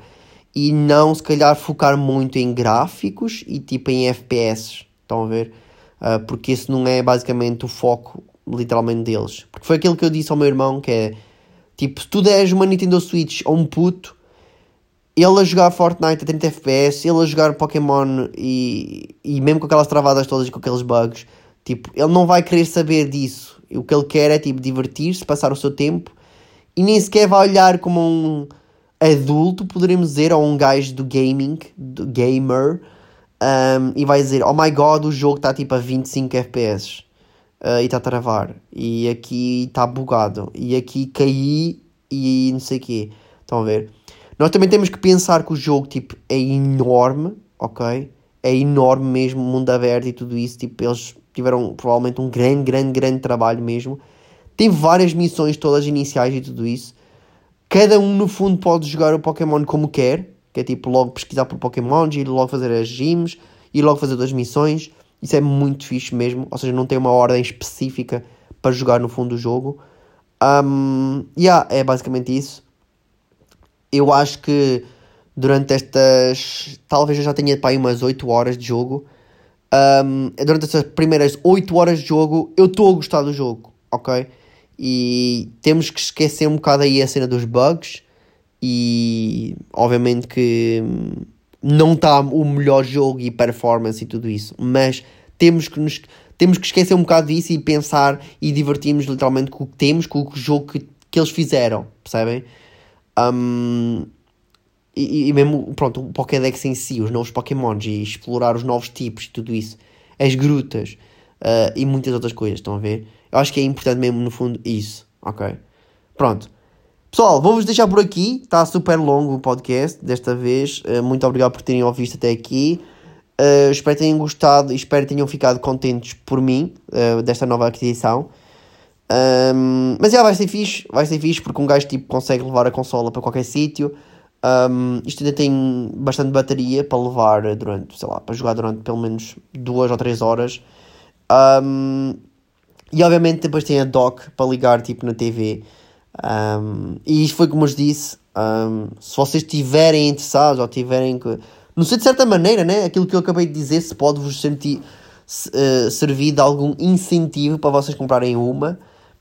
E não se calhar focar muito em gráficos e tipo em FPS, estão a ver? Uh, porque esse não é basicamente o foco literalmente deles. Porque foi aquilo que eu disse ao meu irmão que é tipo, se tu deres uma Nintendo Switch a um puto ele a jogar Fortnite a 30 FPS, ele a jogar Pokémon e, e mesmo com aquelas travadas todas e com aqueles bugs, tipo, ele não vai querer saber disso. O que ele quer é tipo divertir-se, passar o seu tempo e nem sequer vai olhar como um adulto, poderíamos dizer, ou um gajo do gaming, do gamer, um, e vai dizer: Oh my god, o jogo está tipo a 25 FPS uh, e está a travar, e aqui está bugado, e aqui caí e não sei o quê. Estão a ver? Nós também temos que pensar que o jogo tipo, é enorme, ok? É enorme mesmo, mundo aberto e tudo isso. Tipo, eles tiveram provavelmente um grande, grande, grande trabalho mesmo. Tem várias missões todas iniciais e tudo isso. Cada um no fundo pode jogar o Pokémon como quer, que é tipo logo pesquisar por Pokémon, ir logo fazer as gyms, ir logo fazer duas missões. Isso é muito fixe mesmo, ou seja, não tem uma ordem específica para jogar no fundo do jogo. Um, yeah, é basicamente isso eu acho que durante estas. Talvez eu já tenha aí umas 8 horas de jogo. Um, durante estas primeiras 8 horas de jogo, eu estou a gostar do jogo, ok? E temos que esquecer um bocado aí a cena dos bugs. E obviamente que não está o melhor jogo e performance e tudo isso, mas temos que nos temos que esquecer um bocado disso e pensar e divertirmos literalmente com o que temos, com o jogo que, que eles fizeram, percebem? Um, e, e, mesmo, pronto, o Pokédex em si, os novos Pokémons e explorar os novos tipos e tudo isso, as grutas uh, e muitas outras coisas, estão a ver? Eu acho que é importante mesmo, no fundo, isso, ok? Pronto. Pessoal, vou-vos deixar por aqui, está super longo o podcast desta vez, uh, muito obrigado por terem ouvido até aqui. Uh, espero que tenham gostado e espero que tenham ficado contentes por mim, desta nova aquisição. Um, mas já vai ser fixe, vai ser fixe porque um gajo tipo, consegue levar a consola para qualquer sítio. Um, isto ainda tem bastante bateria para levar durante, sei lá, para jogar durante pelo menos duas ou três horas. Um, e obviamente depois tem a dock para ligar tipo na TV. Um, e isto foi como eu disse. Se vocês estiverem interessados ou tiverem que. Não sei de certa maneira, né? Aquilo que eu acabei de dizer, se pode vos sentir, uh, servir de algum incentivo para vocês comprarem uma.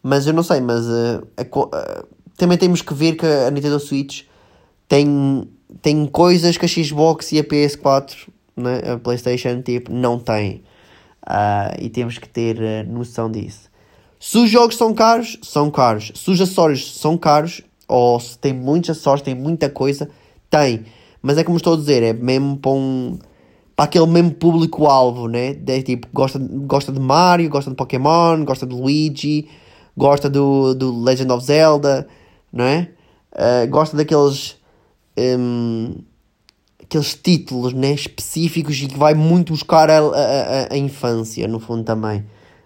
Mas eu não sei, mas uh, a, uh, também temos que ver que a Nintendo Switch tem, tem coisas que a Xbox e a PS4, né, a PlayStation, tipo, não têm. Uh, e temos que ter noção disso. Se os jogos são caros, são caros. Se os acessórios são caros, ou se tem muitos acessórios, tem muita coisa, tem. Mas é como estou a dizer, é mesmo para um para aquele mesmo público-alvo, né? De, tipo, gosta, gosta de Mario, gosta de Pokémon, gosta de Luigi, gosta do, do Legend of Zelda, não é? Uh, gosta daqueles um, aqueles títulos né, específicos e que vai muito buscar a, a, a infância, no fundo, também.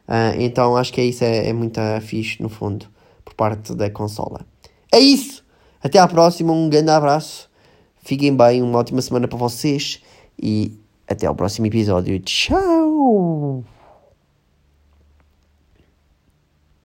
Uh, então acho que é isso, é, é muito fixe, no fundo, por parte da consola. É isso! Até à próxima, um grande abraço, fiquem bem, uma ótima semana para vocês e até ao próximo episódio. Tchau!